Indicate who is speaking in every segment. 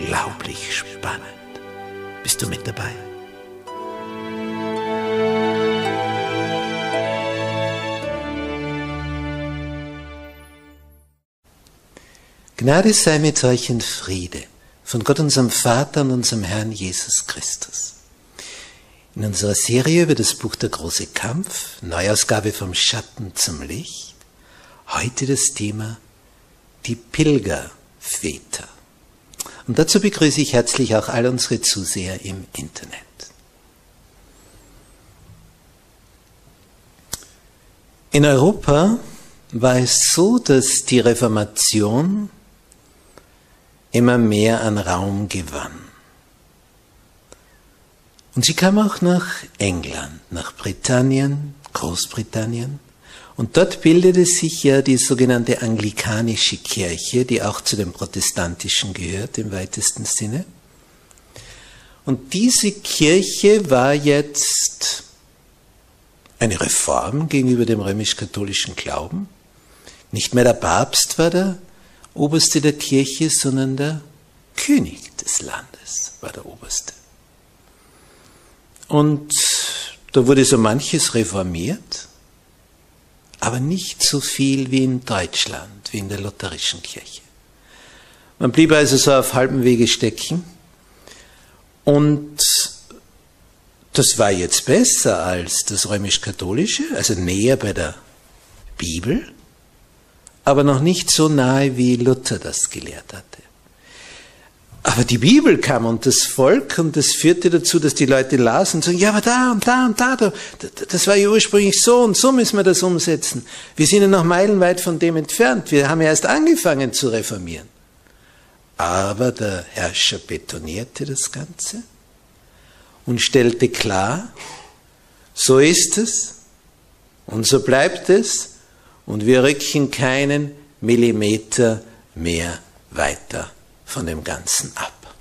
Speaker 1: unglaublich spannend. Bist du mit dabei? Gnade sei mit euch in Friede von Gott unserem Vater und unserem Herrn Jesus Christus. In unserer Serie über das Buch Der große Kampf, Neuausgabe vom Schatten zum Licht, heute das Thema die Pilgerväter. Und dazu begrüße ich herzlich auch all unsere Zuseher im Internet. In Europa war es so, dass die Reformation immer mehr an Raum gewann. Und sie kam auch nach England, nach Britannien, Großbritannien. Und dort bildete sich ja die sogenannte anglikanische Kirche, die auch zu den protestantischen gehört im weitesten Sinne. Und diese Kirche war jetzt eine Reform gegenüber dem römisch-katholischen Glauben. Nicht mehr der Papst war der Oberste der Kirche, sondern der König des Landes war der Oberste. Und da wurde so manches reformiert aber nicht so viel wie in Deutschland, wie in der lutherischen Kirche. Man blieb also so auf halbem Wege stecken und das war jetzt besser als das römisch-katholische, also näher bei der Bibel, aber noch nicht so nahe, wie Luther das gelehrt hatte. Aber die Bibel kam und das Volk und das führte dazu, dass die Leute lasen und sagen, ja, aber da und da und da, da, das war ja ursprünglich so und so müssen wir das umsetzen. Wir sind ja noch meilenweit von dem entfernt. Wir haben ja erst angefangen zu reformieren. Aber der Herrscher betonierte das Ganze und stellte klar, so ist es und so bleibt es und wir rücken keinen Millimeter mehr weiter von dem Ganzen ab.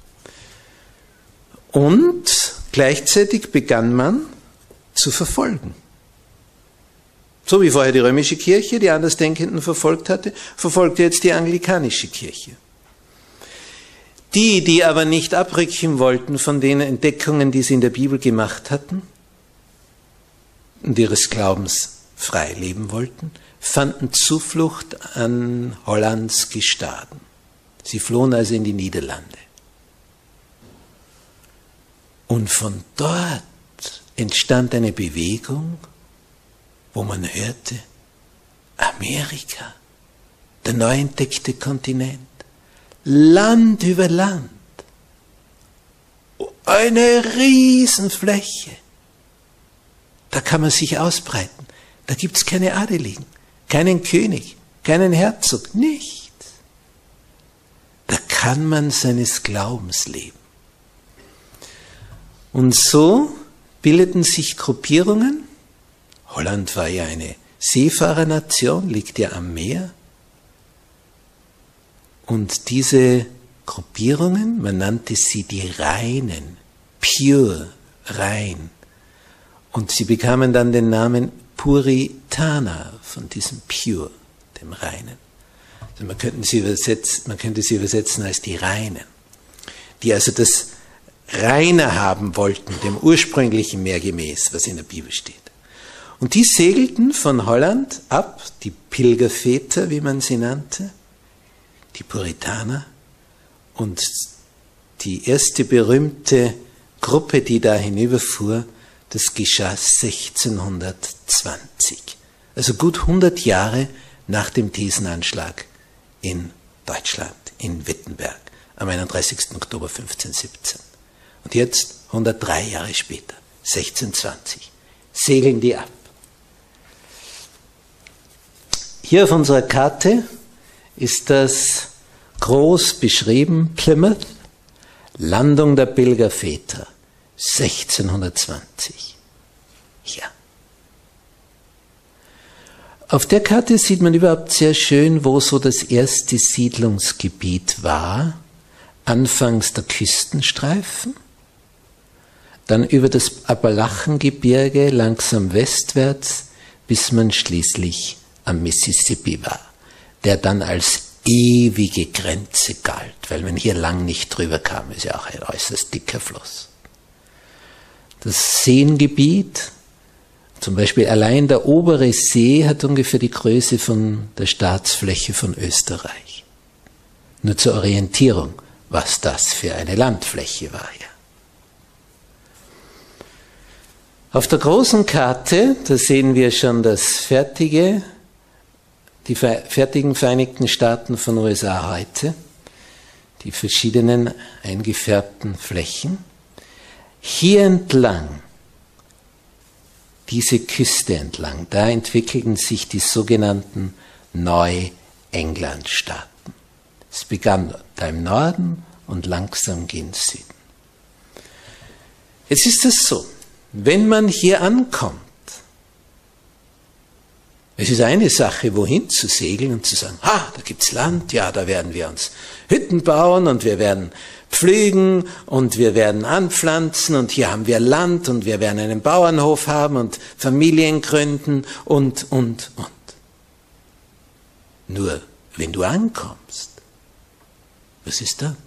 Speaker 1: Und gleichzeitig begann man zu verfolgen. So wie vorher die römische Kirche die Andersdenkenden verfolgt hatte, verfolgte jetzt die anglikanische Kirche. Die, die aber nicht abrücken wollten von den Entdeckungen, die sie in der Bibel gemacht hatten und ihres Glaubens frei leben wollten, fanden Zuflucht an Hollands Gestaden. Sie flohen also in die Niederlande. Und von dort entstand eine Bewegung, wo man hörte, Amerika, der neu entdeckte Kontinent, Land über Land, eine Riesenfläche. Da kann man sich ausbreiten. Da gibt es keine Adeligen, keinen König, keinen Herzog, nicht kann man seines Glaubens leben. Und so bildeten sich Gruppierungen. Holland war ja eine Seefahrernation, liegt ja am Meer. Und diese Gruppierungen, man nannte sie die Reinen, pure, rein. Und sie bekamen dann den Namen Puritaner von diesem Pure, dem Reinen. Also man, könnte sie übersetzen, man könnte sie übersetzen als die Reinen, die also das Reine haben wollten, dem ursprünglichen mehr gemäß, was in der Bibel steht. Und die segelten von Holland ab, die Pilgerväter, wie man sie nannte, die Puritaner, und die erste berühmte Gruppe, die da hinüberfuhr, das geschah 1620. Also gut 100 Jahre nach dem Thesenanschlag in Deutschland, in Wittenberg, am 31. Oktober 1517. Und jetzt, 103 Jahre später, 1620, segeln die ab. Hier auf unserer Karte ist das groß beschrieben, Plymouth, Landung der Pilgerväter, 1620. Ja. Auf der Karte sieht man überhaupt sehr schön, wo so das erste Siedlungsgebiet war. Anfangs der Küstenstreifen, dann über das Appalachengebirge langsam westwärts, bis man schließlich am Mississippi war, der dann als ewige Grenze galt, weil man hier lang nicht drüber kam, ist ja auch ein äußerst dicker Fluss. Das Seengebiet, zum Beispiel allein der obere See hat ungefähr die Größe von der Staatsfläche von Österreich. Nur zur Orientierung, was das für eine Landfläche war hier. Auf der großen Karte, da sehen wir schon das fertige die fertigen Vereinigten Staaten von USA heute, die verschiedenen eingefärbten Flächen. Hier entlang, diese Küste entlang, da entwickelten sich die sogenannten Neu-England-Staaten. Es begann da im Norden und langsam ging Süden. Jetzt ist es so, wenn man hier ankommt, es ist eine Sache, wohin zu segeln und zu sagen, ha, da gibt's Land, ja, da werden wir uns Hütten bauen und wir werden pflügen und wir werden anpflanzen und hier haben wir Land und wir werden einen Bauernhof haben und Familien gründen und, und, und. Nur, wenn du ankommst, was ist da?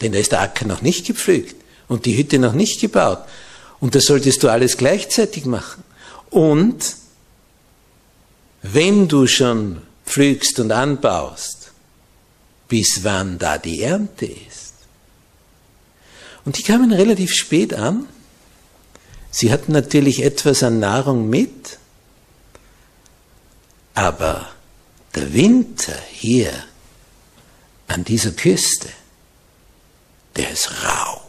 Speaker 1: Denn da ist der Acker noch nicht gepflügt und die Hütte noch nicht gebaut. Und das solltest du alles gleichzeitig machen. Und wenn du schon pflügst und anbaust, bis wann da die Ernte ist. Und die kamen relativ spät an. Sie hatten natürlich etwas an Nahrung mit, aber der Winter hier an dieser Küste, der ist rau,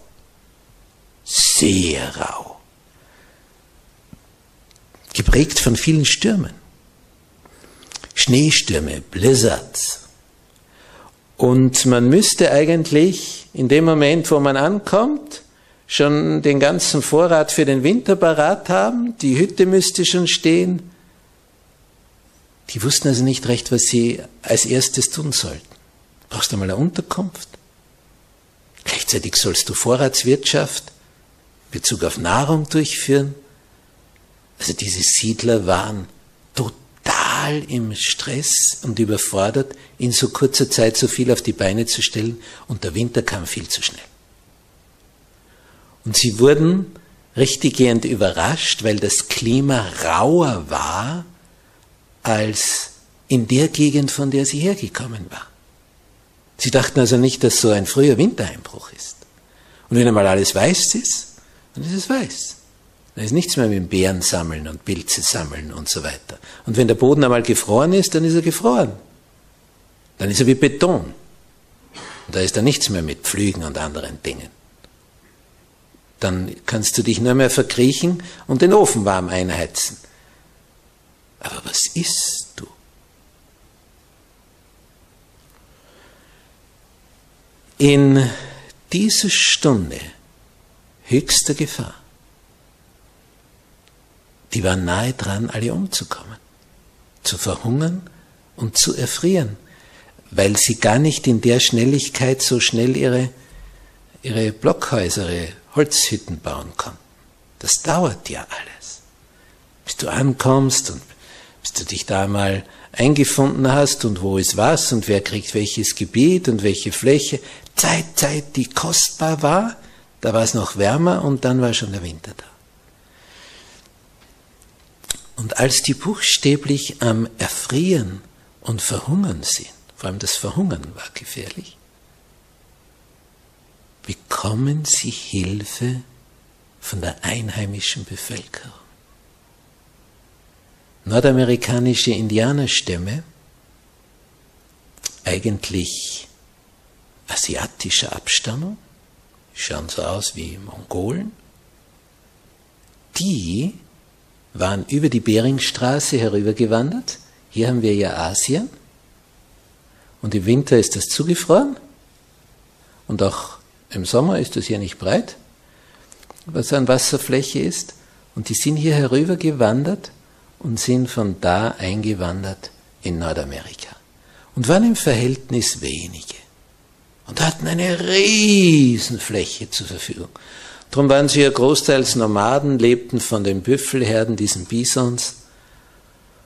Speaker 1: sehr rau, geprägt von vielen Stürmen. Schneestürme, Blizzards. Und man müsste eigentlich in dem Moment, wo man ankommt, schon den ganzen Vorrat für den Winter parat haben, die Hütte müsste schon stehen. Die wussten also nicht recht, was sie als erstes tun sollten. Brauchst du mal eine Unterkunft? Gleichzeitig sollst du Vorratswirtschaft in Bezug auf Nahrung durchführen. Also diese Siedler waren total total im Stress und überfordert, in so kurzer Zeit so viel auf die Beine zu stellen und der Winter kam viel zu schnell. Und sie wurden richtiggehend überrascht, weil das Klima rauer war als in der Gegend, von der sie hergekommen war. Sie dachten also nicht, dass so ein früher Wintereinbruch ist. Und wenn einmal alles weiß ist, dann ist es weiß. Da ist nichts mehr mit dem Bären sammeln und Pilze sammeln und so weiter. Und wenn der Boden einmal gefroren ist, dann ist er gefroren. Dann ist er wie Beton. Und da ist da nichts mehr mit Pflügen und anderen Dingen. Dann kannst du dich nur mehr verkriechen und den Ofen warm einheizen. Aber was isst du? In dieser Stunde höchster Gefahr die waren nahe dran, alle umzukommen, zu verhungern und zu erfrieren, weil sie gar nicht in der Schnelligkeit so schnell ihre, ihre Blockhäuser, ihre Holzhütten bauen konnten. Das dauert ja alles. Bis du ankommst und bis du dich da mal eingefunden hast und wo ist was und wer kriegt welches Gebiet und welche Fläche. Zeit, Zeit, die kostbar war, da war es noch wärmer und dann war schon der Winter da. Und als die buchstäblich am Erfrieren und Verhungern sind, vor allem das Verhungern war gefährlich, bekommen sie Hilfe von der einheimischen Bevölkerung. Nordamerikanische Indianerstämme, eigentlich asiatischer Abstammung, schauen so aus wie Mongolen, die waren über die Beringstraße herübergewandert. Hier haben wir ja Asien. Und im Winter ist das zugefroren. Und auch im Sommer ist das hier nicht breit, was an Wasserfläche ist. Und die sind hier herübergewandert und sind von da eingewandert in Nordamerika. Und waren im Verhältnis wenige. Und hatten eine Riesenfläche zur Verfügung. Darum waren sie ja großteils Nomaden, lebten von den Büffelherden, diesen Bisons,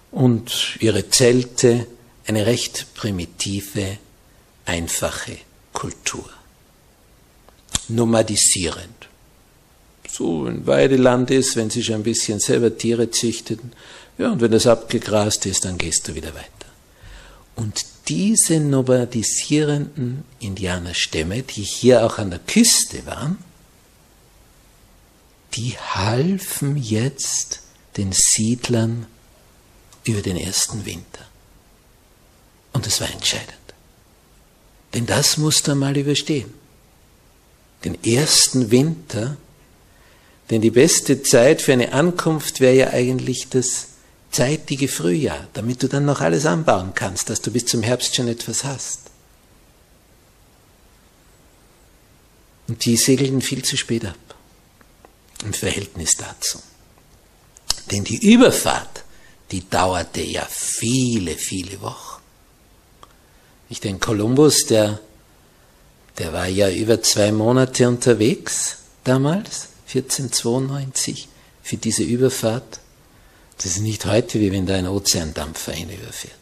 Speaker 1: und ihre Zelte, eine recht primitive, einfache Kultur. Nomadisierend. So ein Weideland ist, wenn sie schon ein bisschen selber Tiere züchteten, ja, und wenn das abgegrast ist, dann gehst du wieder weiter. Und diese nomadisierenden Indianerstämme, die hier auch an der Küste waren, die halfen jetzt den Siedlern über den ersten Winter. Und es war entscheidend. Denn das musste er mal überstehen. Den ersten Winter, denn die beste Zeit für eine Ankunft wäre ja eigentlich das zeitige Frühjahr, damit du dann noch alles anbauen kannst, dass du bis zum Herbst schon etwas hast. Und die segelten viel zu spät ab im Verhältnis dazu. Denn die Überfahrt, die dauerte ja viele, viele Wochen. Ich denke, Kolumbus, der, der war ja über zwei Monate unterwegs damals, 1492, für diese Überfahrt. Das ist nicht heute, wie wenn da ein Ozeandampfer hinüberfährt.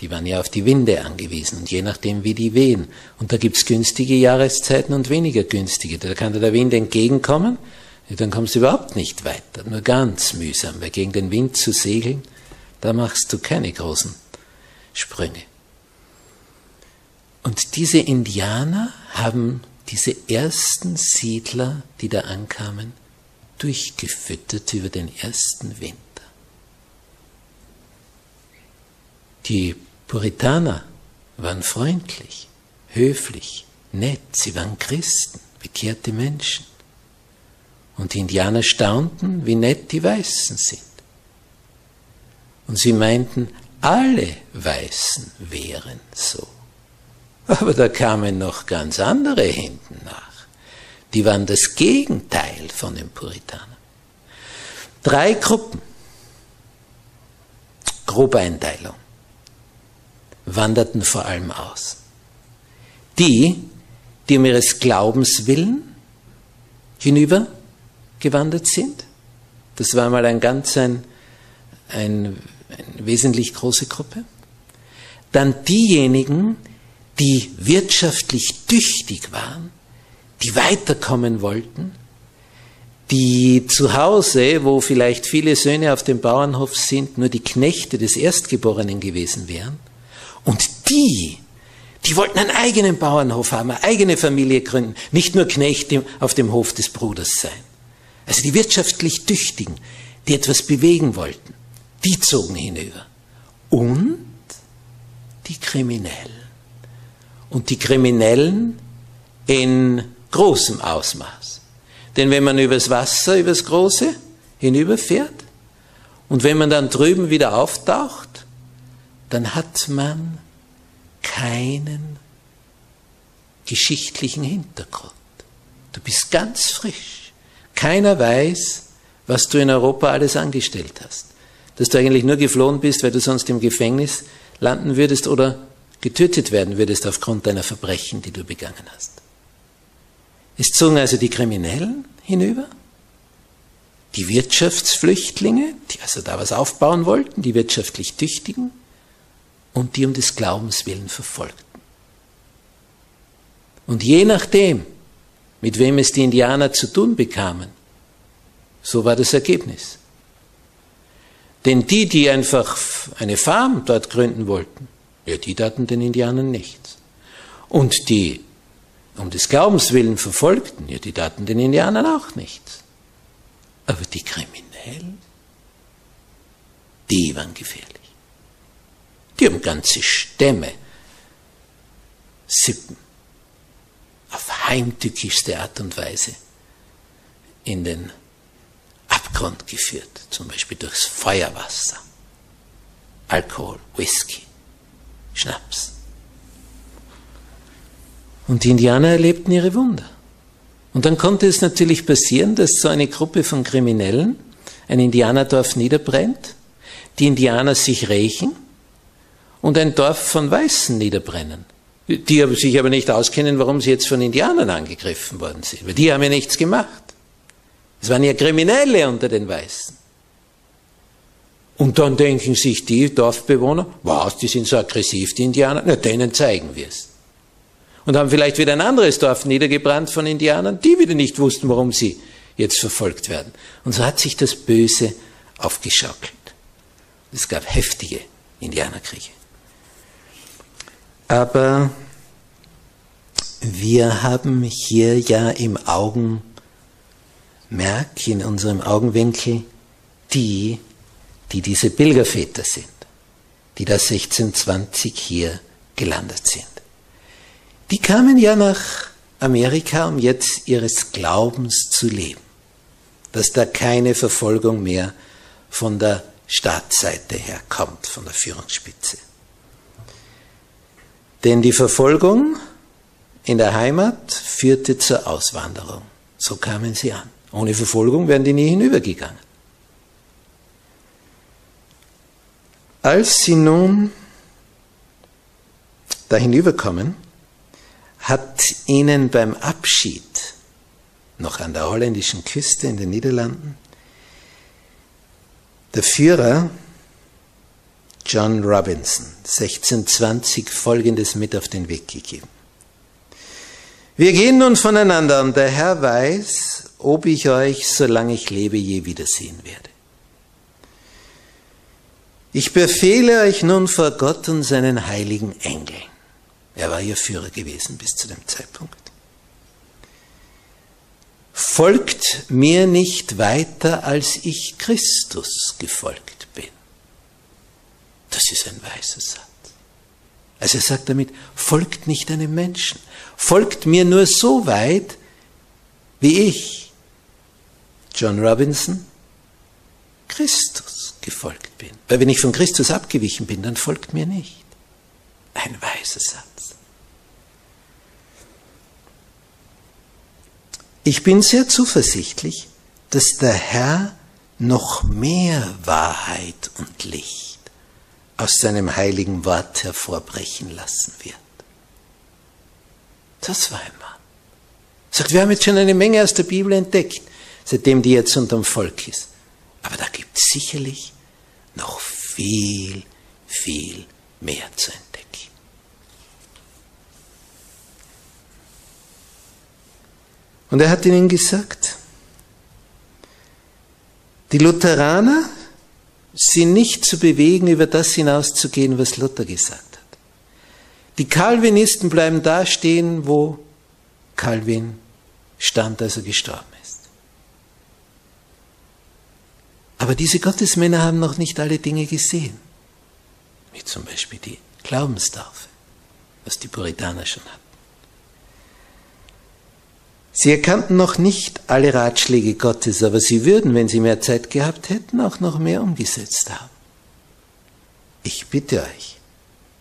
Speaker 1: Die waren ja auf die Winde angewiesen und je nachdem, wie die wehen. Und da gibt's günstige Jahreszeiten und weniger günstige. Da kann der Wind entgegenkommen ja, dann kommst du überhaupt nicht weiter, nur ganz mühsam, weil gegen den Wind zu segeln, da machst du keine großen Sprünge. Und diese Indianer haben diese ersten Siedler, die da ankamen, durchgefüttert über den ersten Winter. Die Puritaner waren freundlich, höflich, nett, sie waren Christen, bekehrte Menschen. Und die Indianer staunten, wie nett die Weißen sind. Und sie meinten, alle Weißen wären so. Aber da kamen noch ganz andere hinten nach. Die waren das Gegenteil von den Puritanern. Drei Gruppen, Grobeinteilung, wanderten vor allem aus. Die, die um ihres Glaubens willen hinüber gewandert sind. Das war mal ein ganz ein, ein, eine wesentlich große Gruppe. Dann diejenigen, die wirtschaftlich tüchtig waren, die weiterkommen wollten, die zu Hause, wo vielleicht viele Söhne auf dem Bauernhof sind, nur die Knechte des Erstgeborenen gewesen wären, und die, die wollten einen eigenen Bauernhof haben, eine eigene Familie gründen, nicht nur Knechte auf dem Hof des Bruders sein. Also die wirtschaftlich Tüchtigen, die etwas bewegen wollten, die zogen hinüber. Und die Kriminellen. Und die Kriminellen in großem Ausmaß. Denn wenn man übers Wasser, übers Große hinüberfährt und wenn man dann drüben wieder auftaucht, dann hat man keinen geschichtlichen Hintergrund. Du bist ganz frisch. Keiner weiß, was du in Europa alles angestellt hast. Dass du eigentlich nur geflohen bist, weil du sonst im Gefängnis landen würdest oder getötet werden würdest aufgrund deiner Verbrechen, die du begangen hast. Es zogen also die Kriminellen hinüber, die Wirtschaftsflüchtlinge, die also da was aufbauen wollten, die wirtschaftlich Tüchtigen und die um des Glaubens willen verfolgten. Und je nachdem, mit wem es die Indianer zu tun bekamen, so war das Ergebnis. Denn die, die einfach eine Farm dort gründen wollten, ja, die taten den Indianern nichts. Und die um des Glaubens willen verfolgten, ja, die taten den Indianern auch nichts. Aber die Kriminellen, die waren gefährlich. Die haben ganze Stämme, Sippen heimtückischste Art und Weise in den Abgrund geführt, zum Beispiel durchs Feuerwasser, Alkohol, Whisky, Schnaps. Und die Indianer erlebten ihre Wunder. Und dann konnte es natürlich passieren, dass so eine Gruppe von Kriminellen ein Indianerdorf niederbrennt, die Indianer sich rächen und ein Dorf von Weißen niederbrennen, die sich aber nicht auskennen, warum sie jetzt von Indianern angegriffen worden sind, weil die haben ja nichts gemacht. Es waren ja Kriminelle unter den Weißen. Und dann denken sich die Dorfbewohner, was, die sind so aggressiv, die Indianer, na, denen zeigen wir es und haben vielleicht wieder ein anderes Dorf niedergebrannt von Indianern, die wieder nicht wussten, warum sie jetzt verfolgt werden. Und so hat sich das Böse aufgeschaukelt. Es gab heftige Indianerkriege. Aber wir haben hier ja im Augenmerk, in unserem Augenwinkel, die, die diese Pilgerväter sind, die da 1620 hier gelandet sind. Die kamen ja nach Amerika, um jetzt ihres Glaubens zu leben, dass da keine Verfolgung mehr von der Staatsseite her kommt, von der Führungsspitze. Denn die Verfolgung in der Heimat führte zur Auswanderung. So kamen sie an. Ohne Verfolgung wären die nie hinübergegangen. Als sie nun da hinüberkommen, hat ihnen beim Abschied noch an der holländischen Küste in den Niederlanden der Führer John Robinson 1620 Folgendes mit auf den Weg gegeben. Wir gehen nun voneinander und der Herr weiß, ob ich euch, solange ich lebe, je wiedersehen werde. Ich befehle euch nun vor Gott und seinen heiligen Engeln er war ihr Führer gewesen bis zu dem Zeitpunkt. Folgt mir nicht weiter, als ich Christus gefolgt. Das ist ein weiser Satz. Also er sagt damit, folgt nicht einem Menschen, folgt mir nur so weit, wie ich, John Robinson, Christus gefolgt bin. Weil wenn ich von Christus abgewichen bin, dann folgt mir nicht. Ein weiser Satz. Ich bin sehr zuversichtlich, dass der Herr noch mehr Wahrheit und Licht aus seinem heiligen Wort hervorbrechen lassen wird. Das war ein Mann. Sagt, wir haben jetzt schon eine Menge aus der Bibel entdeckt, seitdem die jetzt unterm Volk ist. Aber da gibt es sicherlich noch viel, viel mehr zu entdecken. Und er hat ihnen gesagt, die Lutheraner sind nicht zu bewegen, über das hinauszugehen, was Luther gesagt hat. Die Calvinisten bleiben da stehen, wo Calvin stand, als er gestorben ist. Aber diese Gottesmänner haben noch nicht alle Dinge gesehen, wie zum Beispiel die Glaubenstaufe, was die Puritaner schon hatten. Sie erkannten noch nicht alle Ratschläge Gottes, aber sie würden, wenn sie mehr Zeit gehabt hätten, auch noch mehr umgesetzt haben. Ich bitte euch,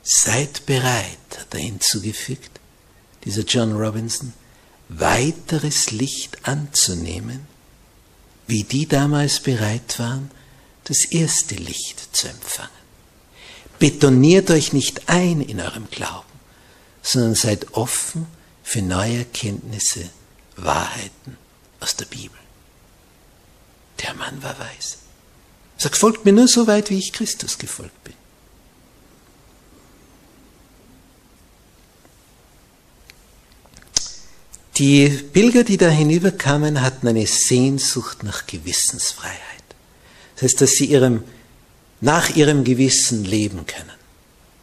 Speaker 1: seid bereit, hat er hinzugefügt, dieser John Robinson, weiteres Licht anzunehmen, wie die damals bereit waren, das erste Licht zu empfangen. Betoniert euch nicht ein in eurem Glauben, sondern seid offen für neue Erkenntnisse, Wahrheiten aus der Bibel. Der Mann war weise. Sagt, folgt mir nur so weit, wie ich Christus gefolgt bin. Die Pilger, die da hinüberkamen, hatten eine Sehnsucht nach Gewissensfreiheit. Das heißt, dass sie ihrem, nach ihrem Gewissen leben können.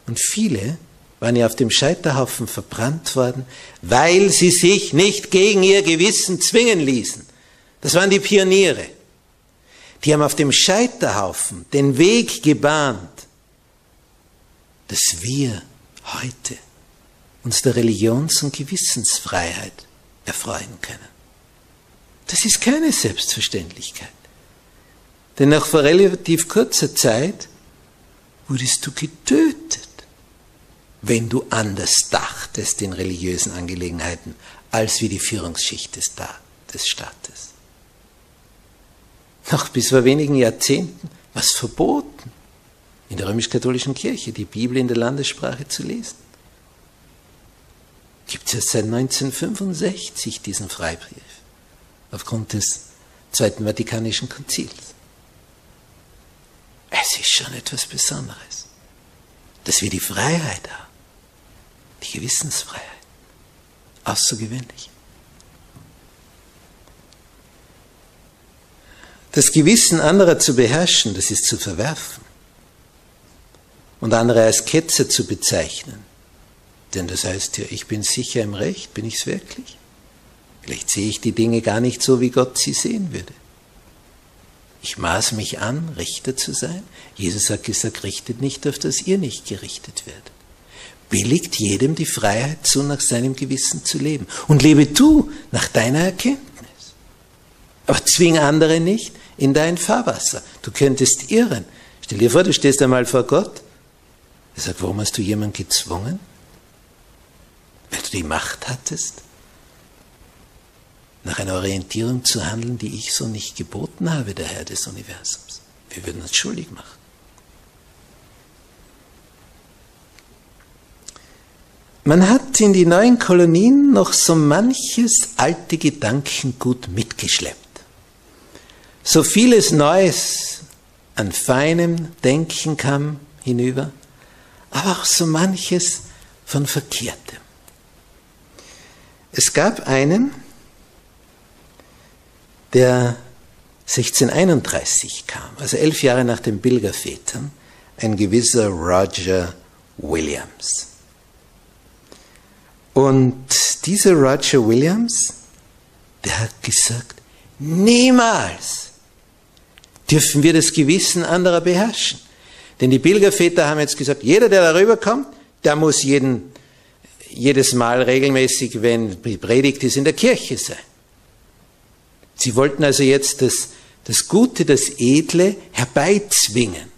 Speaker 1: Und viele waren ja auf dem Scheiterhaufen verbrannt worden, weil sie sich nicht gegen ihr Gewissen zwingen ließen. Das waren die Pioniere. Die haben auf dem Scheiterhaufen den Weg gebahnt, dass wir heute uns der Religions- und Gewissensfreiheit erfreuen können. Das ist keine Selbstverständlichkeit. Denn nach vor relativ kurzer Zeit wurdest du getötet, wenn du anders dachtest in religiösen Angelegenheiten als wie die Führungsschicht des, des Staates. Noch bis vor wenigen Jahrzehnten war es verboten, in der römisch-katholischen Kirche die Bibel in der Landessprache zu lesen. Gibt es ja seit 1965 diesen Freibrief, aufgrund des Zweiten Vatikanischen Konzils. Es ist schon etwas Besonderes, dass wir die Freiheit haben, die Gewissensfreiheit. Außergewöhnlich. Das Gewissen anderer zu beherrschen, das ist zu verwerfen. Und andere als Ketzer zu bezeichnen. Denn das heißt ja, ich bin sicher im Recht, bin ich es wirklich? Vielleicht sehe ich die Dinge gar nicht so, wie Gott sie sehen würde. Ich maß mich an, Richter zu sein. Jesus hat gesagt, richtet nicht, auf dass ihr nicht gerichtet werdet. Billigt jedem die Freiheit zu, nach seinem Gewissen zu leben. Und lebe du nach deiner Erkenntnis. Aber zwing andere nicht, in dein Fahrwasser. Du könntest irren. Stell dir vor, du stehst einmal vor Gott. Er sagt, warum hast du jemanden gezwungen? Weil du die Macht hattest, nach einer Orientierung zu handeln, die ich so nicht geboten habe, der Herr des Universums. Wir würden uns schuldig machen. Man hat in die neuen Kolonien noch so manches alte Gedankengut mitgeschleppt so vieles Neues an feinem Denken kam hinüber, aber auch so manches von Verkehrtem. Es gab einen, der 1631 kam, also elf Jahre nach den Pilgervätern, ein gewisser Roger Williams. Und dieser Roger Williams, der hat gesagt, niemals dürfen wir das Gewissen anderer beherrschen. Denn die Pilgerväter haben jetzt gesagt, jeder, der darüber kommt, der muss jeden, jedes Mal regelmäßig, wenn die Predigt ist, in der Kirche sein. Sie wollten also jetzt das, das Gute, das Edle herbeizwingen.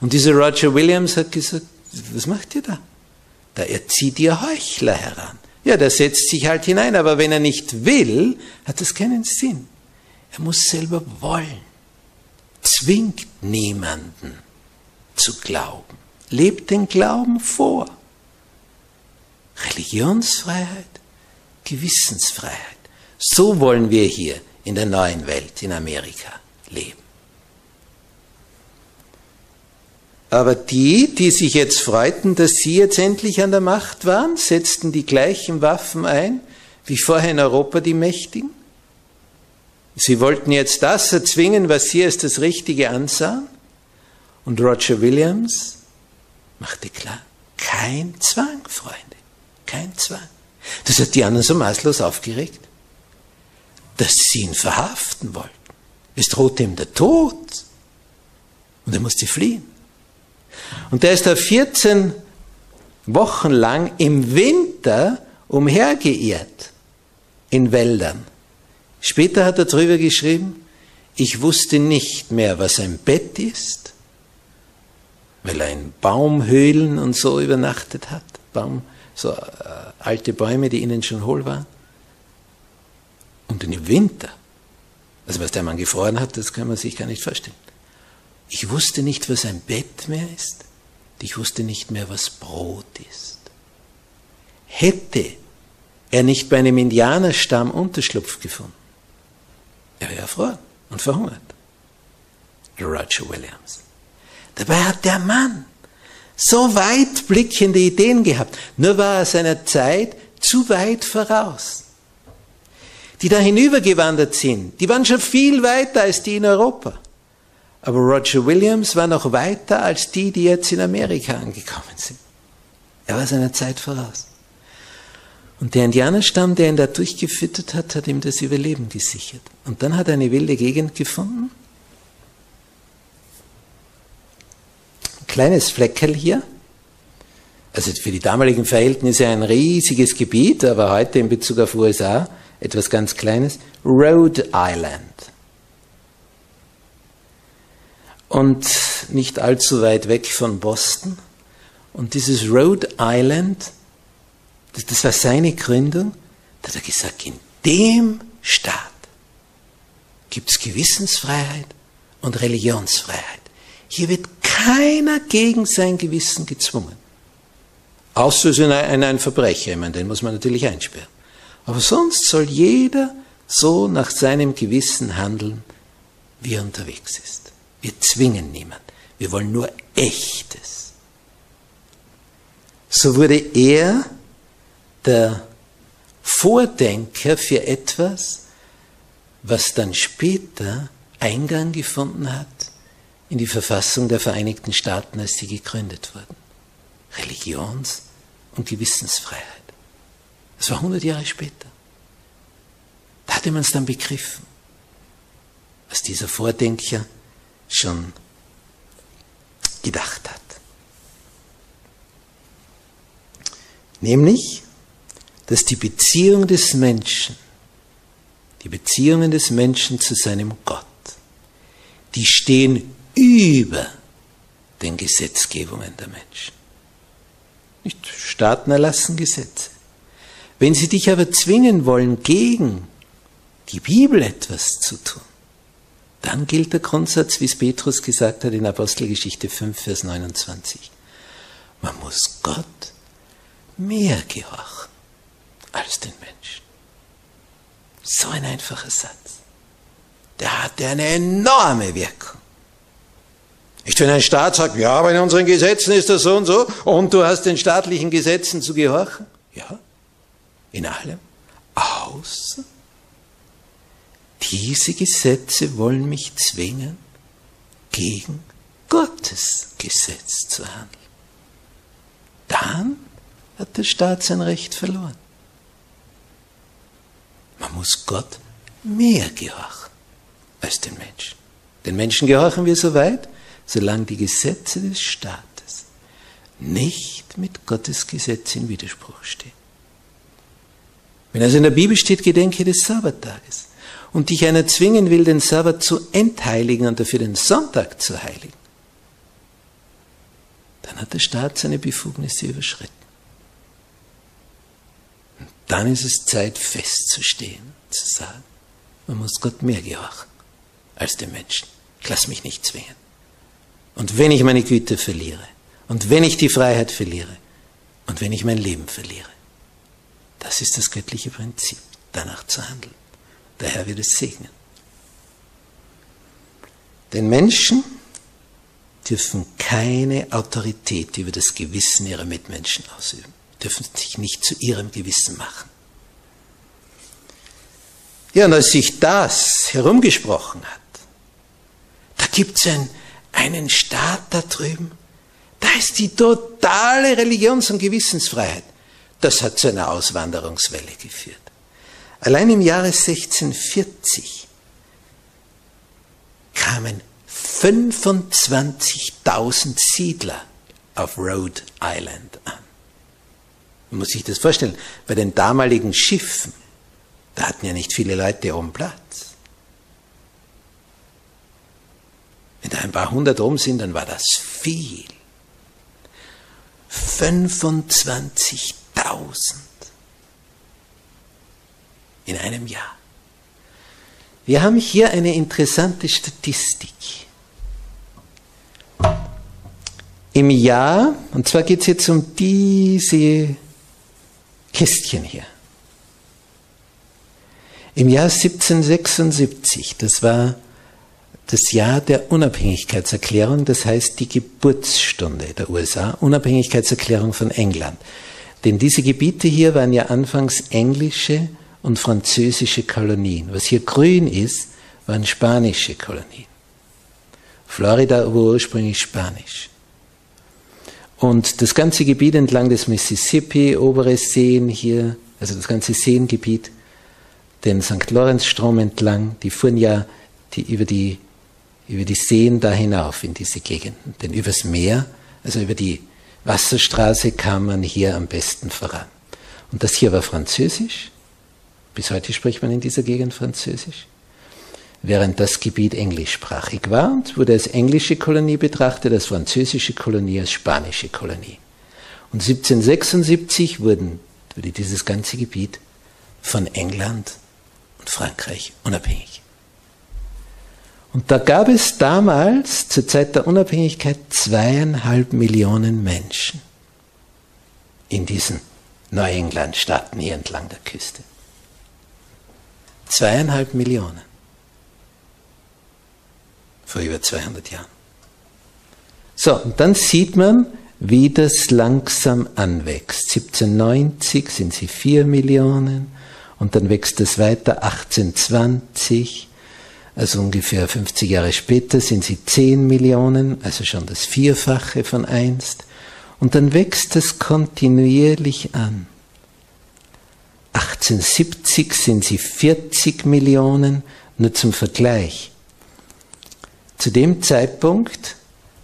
Speaker 1: Und dieser Roger Williams hat gesagt, was macht ihr da? Da erzieht ihr Heuchler heran. Ja, der setzt sich halt hinein, aber wenn er nicht will, hat das keinen Sinn. Er muss selber wollen zwingt niemanden zu glauben. Lebt den Glauben vor. Religionsfreiheit, Gewissensfreiheit. So wollen wir hier in der neuen Welt, in Amerika, leben. Aber die, die sich jetzt freuten, dass sie jetzt endlich an der Macht waren, setzten die gleichen Waffen ein wie vorher in Europa die Mächtigen Sie wollten jetzt das erzwingen, was sie als das Richtige ansahen. Und Roger Williams machte klar, kein Zwang, Freunde, kein Zwang. Das hat die anderen so maßlos aufgeregt, dass sie ihn verhaften wollten. Es drohte ihm der Tod. Und er musste fliehen. Und er ist da 14 Wochen lang im Winter umhergeirrt in Wäldern. Später hat er darüber geschrieben, ich wusste nicht mehr, was ein Bett ist, weil er in Baumhöhlen und so übernachtet hat, Baum, so äh, alte Bäume, die innen schon hohl waren. Und im Winter, also was der Mann gefroren hat, das kann man sich gar nicht vorstellen. Ich wusste nicht, was ein Bett mehr ist, ich wusste nicht mehr, was Brot ist. Hätte er nicht bei einem Indianerstamm Unterschlupf gefunden, er wäre erfroren und verhungert. Roger Williams. Dabei hat der Mann so weitblickende Ideen gehabt. Nur war er seiner Zeit zu weit voraus. Die da hinübergewandert sind, die waren schon viel weiter als die in Europa. Aber Roger Williams war noch weiter als die, die jetzt in Amerika angekommen sind. Er war seiner Zeit voraus. Und der Indianerstamm, der ihn da durchgefüttert hat, hat ihm das Überleben gesichert. Und dann hat er eine wilde Gegend gefunden. Ein kleines Fleckerl hier. Also für die damaligen Verhältnisse ein riesiges Gebiet, aber heute in Bezug auf USA etwas ganz Kleines. Rhode Island. Und nicht allzu weit weg von Boston. Und dieses Rhode Island das, das war seine Gründung. Da hat er gesagt, in dem Staat gibt es Gewissensfreiheit und Religionsfreiheit. Hier wird keiner gegen sein Gewissen gezwungen. Außer es ist ein, ein Verbrecher, ich meine, den muss man natürlich einsperren. Aber sonst soll jeder so nach seinem Gewissen handeln, wie er unterwegs ist. Wir zwingen niemand. Wir wollen nur Echtes. So wurde er der Vordenker für etwas, was dann später Eingang gefunden hat in die Verfassung der Vereinigten Staaten, als sie gegründet wurden. Religions- und Gewissensfreiheit. Das war 100 Jahre später. Da hatte man es dann begriffen, was dieser Vordenker schon gedacht hat. Nämlich, dass die Beziehung des Menschen, die Beziehungen des Menschen zu seinem Gott, die stehen über den Gesetzgebungen der Menschen. Nicht Staaten erlassen Gesetze. Wenn sie dich aber zwingen wollen, gegen die Bibel etwas zu tun, dann gilt der Grundsatz, wie es Petrus gesagt hat in Apostelgeschichte 5, Vers 29. Man muss Gott mehr gehorchen als den Menschen. So ein einfacher Satz. Der hat eine enorme Wirkung. Nicht, wenn ein Staat sagt, ja, aber in unseren Gesetzen ist das so und so, und du hast den staatlichen Gesetzen zu gehorchen. Ja, in allem. Außer diese Gesetze wollen mich zwingen, gegen Gottes Gesetz zu handeln. Dann hat der Staat sein Recht verloren. Man muss Gott mehr gehorchen als den Menschen. Den Menschen gehorchen wir so weit, solange die Gesetze des Staates nicht mit Gottes Gesetz in Widerspruch stehen. Wenn also in der Bibel steht, gedenke des Sabbattages und dich einer zwingen will, den Sabbat zu entheiligen und dafür den Sonntag zu heiligen, dann hat der Staat seine Befugnisse überschritten dann ist es Zeit festzustehen, zu sagen, man muss Gott mehr gehorchen als dem Menschen. Ich lasse mich nicht zwingen. Und wenn ich meine Güte verliere, und wenn ich die Freiheit verliere, und wenn ich mein Leben verliere, das ist das göttliche Prinzip, danach zu handeln. Der Herr wird es segnen. Den Menschen dürfen keine Autorität über das Gewissen ihrer Mitmenschen ausüben dürfen sich nicht zu ihrem Gewissen machen. Ja, und als sich das herumgesprochen hat, da gibt es ein, einen Staat da drüben, da ist die totale Religions- und Gewissensfreiheit. Das hat zu einer Auswanderungswelle geführt. Allein im Jahre 1640 kamen 25.000 Siedler auf Rhode Island an. Man muss sich das vorstellen, bei den damaligen Schiffen, da hatten ja nicht viele Leute oben Platz. Wenn da ein paar hundert oben sind, dann war das viel. 25.000 in einem Jahr. Wir haben hier eine interessante Statistik. Im Jahr, und zwar geht es jetzt um diese Kästchen hier. Im Jahr 1776, das war das Jahr der Unabhängigkeitserklärung, das heißt die Geburtsstunde der USA, Unabhängigkeitserklärung von England. Denn diese Gebiete hier waren ja anfangs englische und französische Kolonien. Was hier grün ist, waren spanische Kolonien. Florida war ursprünglich spanisch. Und das ganze Gebiet entlang des Mississippi, obere Seen hier, also das ganze Seengebiet, den St. Lawrence-Strom entlang, die fuhren ja die, über, die, über die Seen da hinauf in diese Gegenden. Denn übers Meer, also über die Wasserstraße kam man hier am besten voran. Und das hier war Französisch. Bis heute spricht man in dieser Gegend Französisch. Während das Gebiet englischsprachig war und wurde als englische Kolonie betrachtet, als französische Kolonie, als spanische Kolonie. Und 1776 wurden, wurde dieses ganze Gebiet von England und Frankreich unabhängig. Und da gab es damals, zur Zeit der Unabhängigkeit, zweieinhalb Millionen Menschen in diesen Neuengland-Staaten hier entlang der Küste. Zweieinhalb Millionen. Vor über 200 Jahren. So, und dann sieht man, wie das langsam anwächst. 1790 sind sie vier Millionen und dann wächst es weiter 1820 also ungefähr 50 Jahre später sind sie 10 Millionen, also schon das Vierfache von einst. Und dann wächst es kontinuierlich an. 1870 sind sie 40 Millionen, nur zum Vergleich. Zu dem Zeitpunkt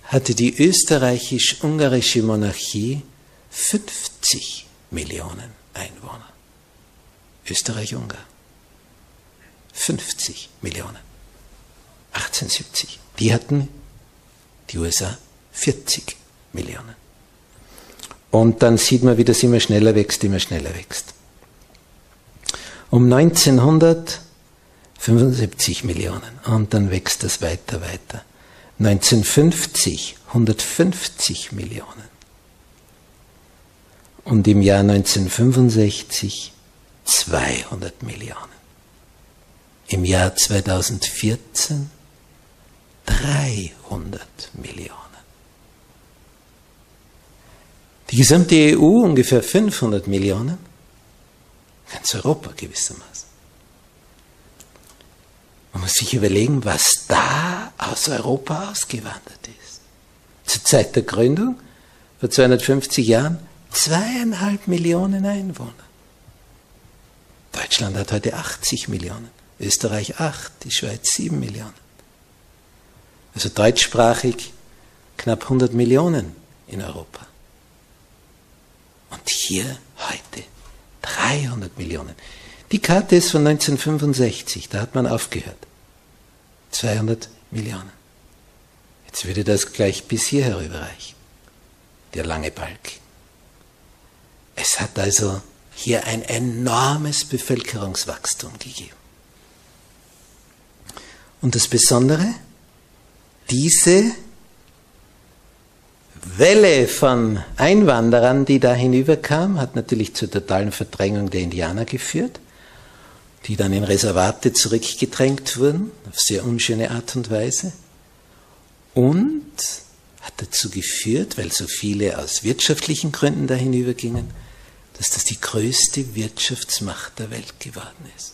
Speaker 1: hatte die österreichisch-ungarische Monarchie 50 Millionen Einwohner. Österreich-Ungarn. 50 Millionen. 1870. Die hatten die USA 40 Millionen. Und dann sieht man, wie das immer schneller wächst, immer schneller wächst. Um 1900 75 Millionen und dann wächst das weiter, weiter. 1950 150 Millionen. Und im Jahr 1965 200 Millionen. Im Jahr 2014 300 Millionen. Die gesamte EU ungefähr 500 Millionen. Ganz Europa gewissermaßen. Man muss sich überlegen, was da aus Europa ausgewandert ist. Zur Zeit der Gründung, vor 250 Jahren, zweieinhalb Millionen Einwohner. Deutschland hat heute 80 Millionen, Österreich 8, die Schweiz 7 Millionen also deutschsprachig knapp 100 Millionen in Europa. Und hier heute 300 Millionen. Die Karte ist von 1965, da hat man aufgehört. 200 Millionen. Jetzt würde das gleich bis hier herüberreichen, der lange Balk. Es hat also hier ein enormes Bevölkerungswachstum gegeben. Und das Besondere, diese Welle von Einwanderern, die da hinüberkam, hat natürlich zur totalen Verdrängung der Indianer geführt, die dann in Reservate zurückgedrängt wurden, auf sehr unschöne Art und Weise, und hat dazu geführt, weil so viele aus wirtschaftlichen Gründen da hinübergingen, dass das die größte Wirtschaftsmacht der Welt geworden ist.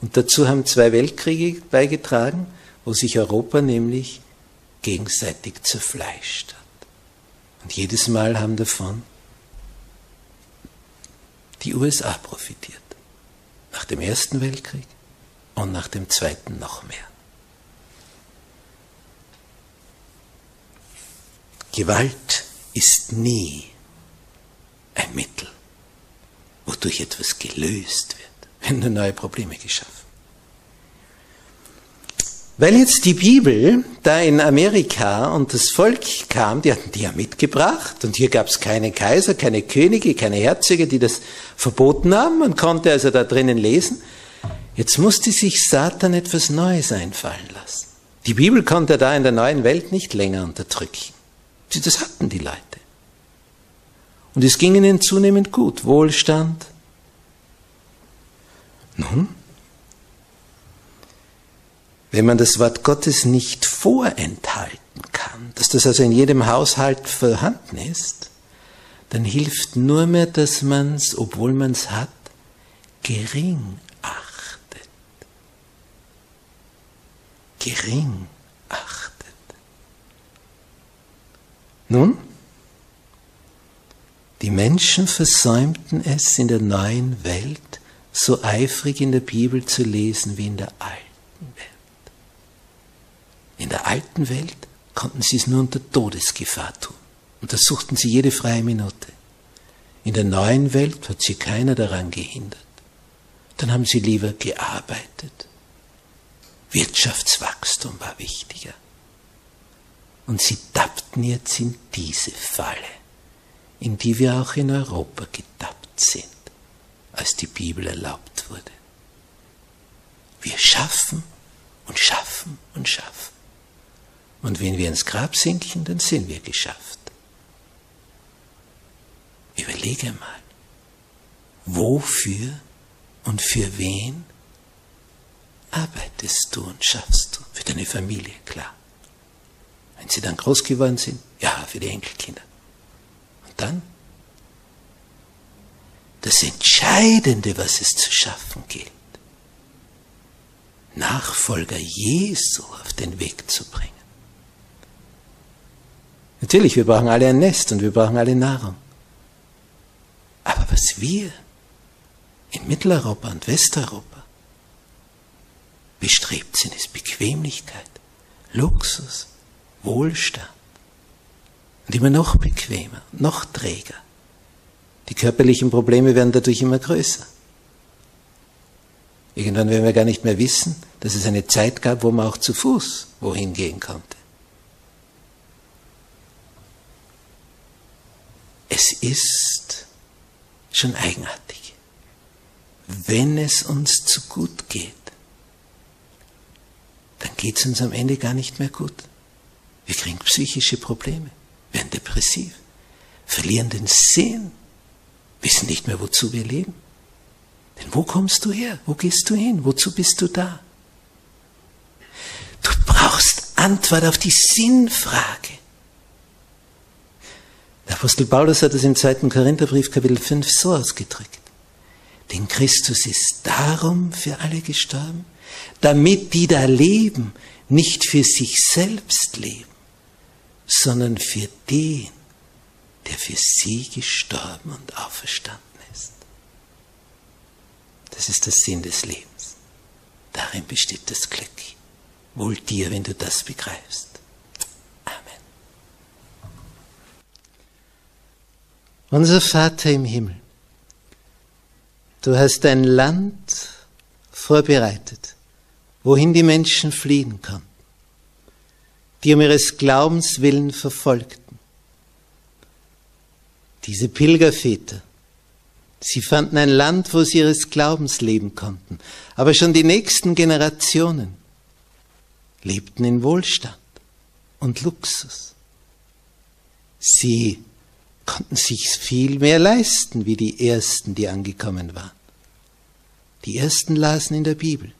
Speaker 1: Und dazu haben zwei Weltkriege beigetragen, wo sich Europa nämlich gegenseitig zerfleischt hat. Und jedes Mal haben davon die USA profitiert. Nach dem Ersten Weltkrieg und nach dem Zweiten noch mehr. Gewalt ist nie ein Mittel, wodurch etwas gelöst wird, wenn nur neue Probleme geschaffen weil jetzt die Bibel da in Amerika und das Volk kam, die hatten die ja mitgebracht und hier gab es keine Kaiser, keine Könige, keine Herzöge, die das verboten haben. Man konnte also da drinnen lesen. Jetzt musste sich Satan etwas Neues einfallen lassen. Die Bibel konnte da in der neuen Welt nicht länger unterdrücken. Das hatten die Leute. Und es ging ihnen zunehmend gut. Wohlstand. Nun, wenn man das Wort Gottes nicht vorenthalten kann, dass das also in jedem Haushalt vorhanden ist, dann hilft nur mehr, dass man es, obwohl man es hat, gering achtet. Gering achtet. Nun, die Menschen versäumten es in der neuen Welt, so eifrig in der Bibel zu lesen wie in der alten Welt. In der alten Welt konnten sie es nur unter Todesgefahr tun. Und da suchten sie jede freie Minute. In der neuen Welt hat sie keiner daran gehindert. Dann haben sie lieber gearbeitet. Wirtschaftswachstum war wichtiger. Und sie tappten jetzt in diese Falle, in die wir auch in Europa getappt sind, als die Bibel erlaubt wurde. Wir schaffen und schaffen und schaffen. Und wenn wir ins Grab sinken, dann sind wir geschafft. Überlege mal, wofür und für wen arbeitest du und schaffst du? Für deine Familie, klar. Wenn sie dann groß geworden sind, ja, für die Enkelkinder. Und dann? Das Entscheidende, was es zu schaffen gilt, Nachfolger Jesu auf den Weg zu bringen. Natürlich, wir brauchen alle ein Nest und wir brauchen alle Nahrung. Aber was wir in Mitteleuropa und Westeuropa bestrebt sind, ist Bequemlichkeit, Luxus, Wohlstand. Und immer noch bequemer, noch träger. Die körperlichen Probleme werden dadurch immer größer. Irgendwann werden wir gar nicht mehr wissen, dass es eine Zeit gab, wo man auch zu Fuß wohin gehen konnte. Es ist schon eigenartig, wenn es uns zu gut geht, dann geht es uns am Ende gar nicht mehr gut. Wir kriegen psychische Probleme, werden depressiv, verlieren den Sinn, wissen nicht mehr, wozu wir leben. Denn wo kommst du her? Wo gehst du hin? Wozu bist du da? Du brauchst Antwort auf die Sinnfrage. Der Apostel Paulus hat es im zweiten Korintherbrief Kapitel 5 so ausgedrückt. Denn Christus ist darum für alle gestorben, damit die da leben, nicht für sich selbst leben, sondern für den, der für sie gestorben und auferstanden ist. Das ist der Sinn des Lebens. Darin besteht das Glück. Wohl dir, wenn du das begreifst. Unser Vater im Himmel, du hast ein Land vorbereitet, wohin die Menschen fliehen konnten, die um ihres Glaubens willen verfolgten. Diese Pilgerväter, sie fanden ein Land, wo sie ihres Glaubens leben konnten, aber schon die nächsten Generationen lebten in Wohlstand und Luxus. Sie konnten sich viel mehr leisten wie die Ersten, die angekommen waren. Die Ersten lasen in der Bibel,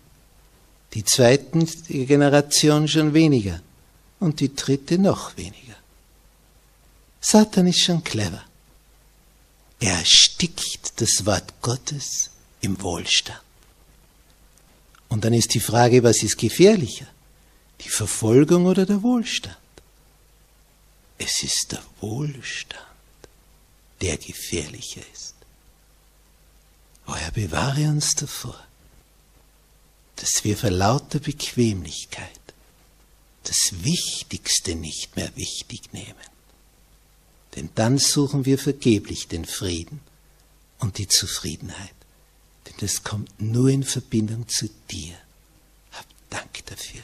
Speaker 1: die zweiten Generation schon weniger und die dritte noch weniger. Satan ist schon clever. Er erstickt das Wort Gottes im Wohlstand. Und dann ist die Frage, was ist gefährlicher? Die Verfolgung oder der Wohlstand? Es ist der Wohlstand der gefährlicher ist. O Herr, bewahre uns davor, dass wir vor lauter Bequemlichkeit das Wichtigste nicht mehr wichtig nehmen. Denn dann suchen wir vergeblich den Frieden und die Zufriedenheit. Denn das kommt nur in Verbindung zu dir. Hab Dank dafür.